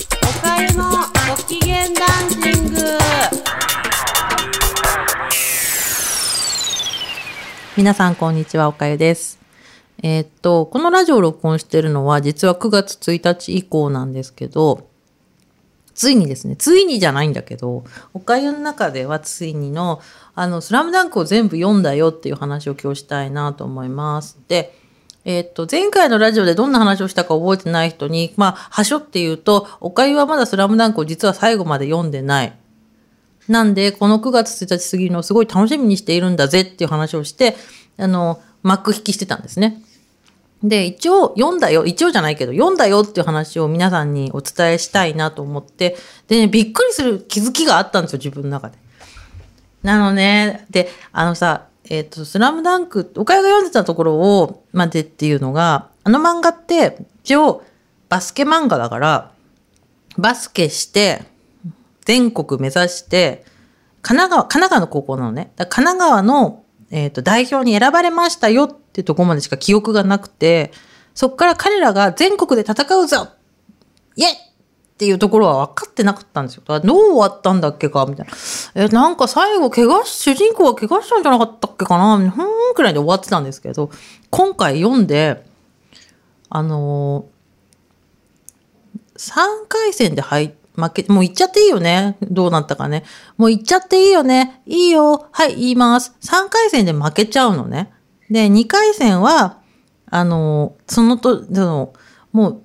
おかゆのご機嫌ダンシング皆さんこんにちはおかゆですえーっとこのラジオを録音してるのは実は9月1日以降なんですけどついにですね、ついにじゃないんだけど、おかゆの中ではついにの、あの、スラムダンクを全部読んだよっていう話を今日したいなと思います。で、えっと、前回のラジオでどんな話をしたか覚えてない人に、まあ、はしょって言うと、おかゆはまだスラムダンクを実は最後まで読んでない。なんで、この9月1日過ぎるのをすごい楽しみにしているんだぜっていう話をして、あの、幕引きしてたんですね。で、一応読んだよ、一応じゃないけど、読んだよっていう話を皆さんにお伝えしたいなと思って、でね、びっくりする気づきがあったんですよ、自分の中で。なのね、で、あのさ、えっ、と、スラムダンク、岡谷が読んでたところを、までっていうのが、あの漫画って、一応、バスケ漫画だから、バスケして、全国目指して、神奈川、神奈川の高校なのね。神奈川の、えっ、と、代表に選ばれましたよっていうとこまでしか記憶がなくて、そっから彼らが全国で戦うぞイエイっていうところは分かってなかったんですよ。だどう終わったんだっけかみたいな。え、なんか最後怪我し、主人公が怪我したんじゃなかったっけかなふーんくらいで終わってたんですけど、今回読んで、あのー、3回戦で入負け、もう行っちゃっていいよね。どうなったかね。もう行っちゃっていいよね。いいよ。はい、言います。3回戦で負けちゃうのね。で、2回戦は、あの、そのと、その、もう、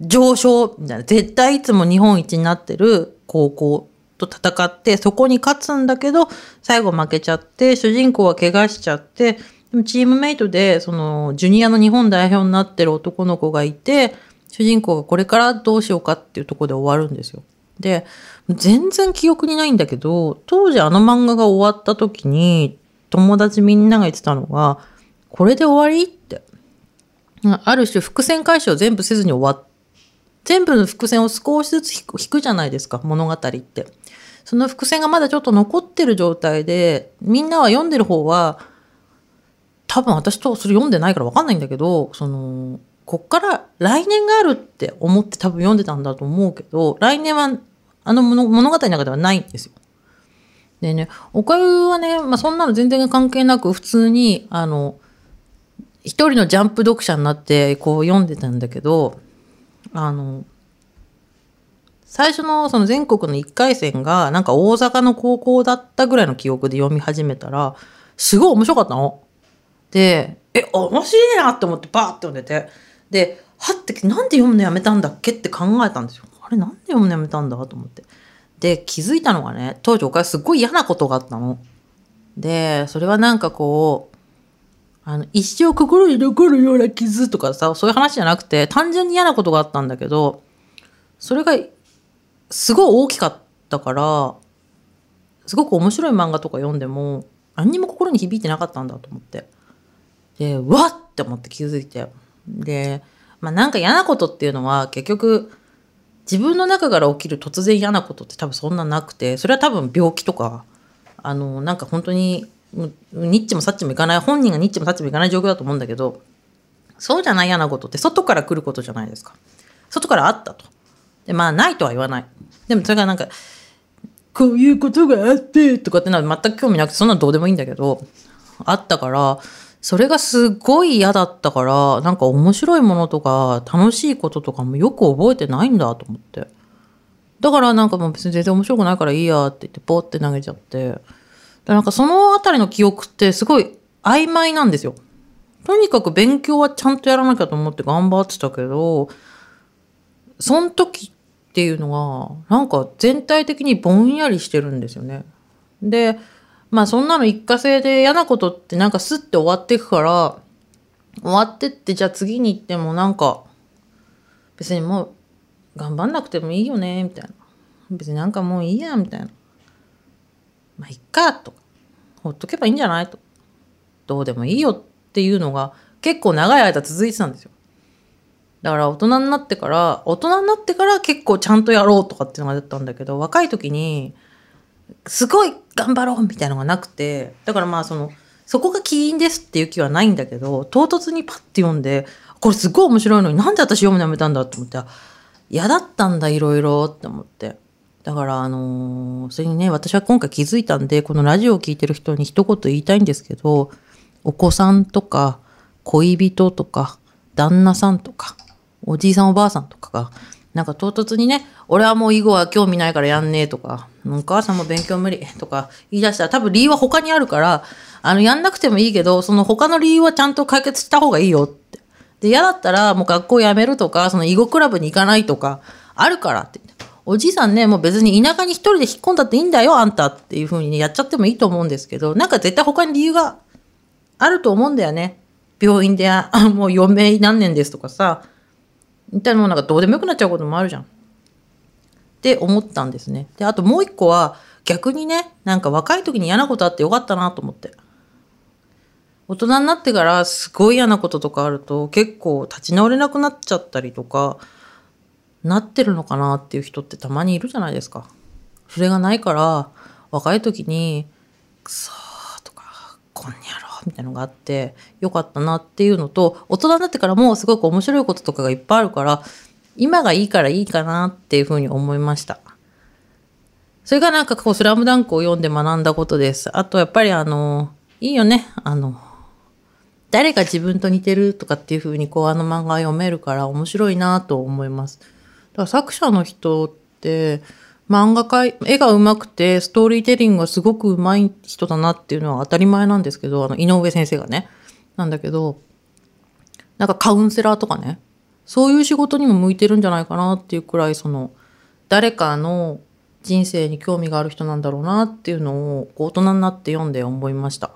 上昇、みたいな。絶対いつも日本一になってる高校と戦って、そこに勝つんだけど、最後負けちゃって、主人公は怪我しちゃって、でもチームメイトで、その、ジュニアの日本代表になってる男の子がいて、主人公がこれからどうしようかっていうとこで終わるんですよ。で、全然記憶にないんだけど、当時あの漫画が終わった時に、友達みんなが言ってたのが、これで終わりって。ある種伏線回収を全部せずに終わっ、全部の伏線を少しずつ引くじゃないですか、物語って。その伏線がまだちょっと残ってる状態で、みんなは読んでる方は、多分私とそれ読んでないから分かんないんだけど、その、こっから来年があるって思って多分読んでたんだと思うけど、来年はあの物物語の中ではないんですよ。でね、おかゆはね、まあそんなの全然関係なく普通に、あの、一人のジャンプ読者になってこう読んでたんだけど、あの、最初のその全国の1回戦がなんか大阪の高校だったぐらいの記憶で読み始めたら、すごい面白かったの。で、え、面白いなって思ってバーって読んでて、で、はってなんで読むのやめたんだっけって考えたんですよ。あれなんで読むのやめたんだと思って。で、気づいたのがね、当時おかすっごい嫌なことがあったの。で、それはなんかこう、あの、一生心に残るような傷とかさ、そういう話じゃなくて、単純に嫌なことがあったんだけど、それが、すごい大きかったから、すごく面白い漫画とか読んでも、何にも心に響いてなかったんだと思って。で、わっって思って気づいて。で、まあなんか嫌なことっていうのは結局自分の中から起きる突然嫌なことって多分そんななくて、それは多分病気とか、あの、なんか本当にニッチもサッチもいかない、本人がニッチもサッチもいかない状況だと思うんだけど、そうじゃない嫌なことって外から来ることじゃないですか。外からあったと。で、まあないとは言わない。でもそれがなんか、こういうことがあってとかってのは全く興味なくて、そんなのどうでもいいんだけど、あったから、それがすごい嫌だったから、なんか面白いものとか楽しいこととかもよく覚えてないんだと思って。だからなんかもう別に全然面白くないからいいやって言ってポって投げちゃって。なんかそのあたりの記憶ってすごい曖昧なんですよ。とにかく勉強はちゃんとやらなきゃと思って頑張ってたけど、その時っていうのが、なんか全体的にぼんやりしてるんですよね。で、まあそんなの一過性で嫌なことってなんかスッて終わっていくから、終わってってじゃあ次に行ってもなんか、別にもう頑張んなくてもいいよね、みたいな。別になんかもういいや、みたいな。まあいっか、と。ほっとけばいいんじゃない？と。どうでもいいよっていうのが結構長い間続いてたんですよ。だから大人になってから、大人になってから結構ちゃんとやろうとかっていうのがあったんだけど、若い時に、すごい頑張ろうみたいなのがなくて、だからまあその、そこが起因ですっていう気はないんだけど、唐突にパッて読んで、これすごい面白いのになんで私読むのやめたんだと思って、嫌だったんだいろいろって思ってだからあのーそれにね私は今回気づいたんでこのラジオを聞いてる人に一言言いたいんですけどお子さんとか恋人とか旦那さんとかおじいさんおばあさんとかがなんか唐突にね俺はもう囲碁は興味ないからやんねえとかお母さんも勉強無理とか言い出したら多分理由は他にあるからあのやんなくてもいいけどその他の理由はちゃんと解決した方がいいよって。で嫌だったらもう学校辞めるとかその囲碁クラブに行かないとかあるからって。おじいさんねもう別に田舎に一人で引っ込んだっていいんだよあんたっていう風にねやっちゃってもいいと思うんですけどなんか絶対他に理由があると思うんだよね病院であ もう余命何年ですとかさみたいなものがどうでもよくなっちゃうこともあるじゃん。って思ったんですね。で、あともう一個は逆にね、なんか若い時に嫌なことあってよかったなと思って。大人になってからすごい嫌なこととかあると結構立ち直れなくなっちゃったりとか、なってるのかなっていう人ってたまにいるじゃないですか。それがないから若い時に、くそーとか、こんにゃろみたいなのがあってよかったなっていうのと大人になってからもすごく面白いこととかがいっぱいあるから今がいいからいいかなっていうふうに思いました。それがなんかこう、スラムダンクを読んで学んだことです。あとやっぱりあの、いいよね。あの、誰が自分と似てるとかっていうふうにこう、あの漫画読めるから面白いなと思います。だから作者の人って、漫画家、絵が上手くて、ストーリーテリングがすごく上手い人だなっていうのは当たり前なんですけど、あの、井上先生がね。なんだけど、なんかカウンセラーとかね、そういう仕事にも向いてるんじゃないかなっていうくらい、その、誰かの人生に興味がある人なんだろうなっていうのを、大人になって読んで思いました。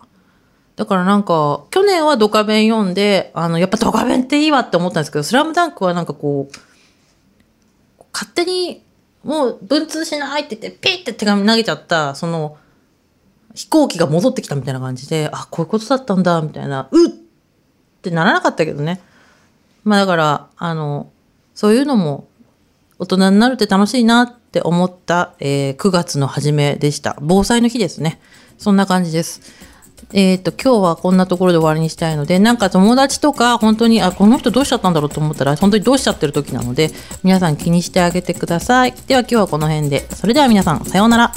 だからなんか、去年はドカベン読んで、あの、やっぱドカベンっていいわって思ったんですけど、スラムダンクはなんかこう、手に、もう文通しないって言って、ピッて手紙投げちゃった、その、飛行機が戻ってきたみたいな感じで、あ、こういうことだったんだ、みたいな、うっってならなかったけどね。まあだから、あの、そういうのも大人になるって楽しいなって思った、えー9月の初めでした。防災の日ですね。そんな感じです。えっ、と、今日はこんなところで終わりにしたいので、なんか友達とか本当に、あ、この人どうしちゃったんだろうと思ったら、本当にどうしちゃってる時なので、皆さん気にしてあげてください。では今日はこの辺で。それでは皆さん、さようなら。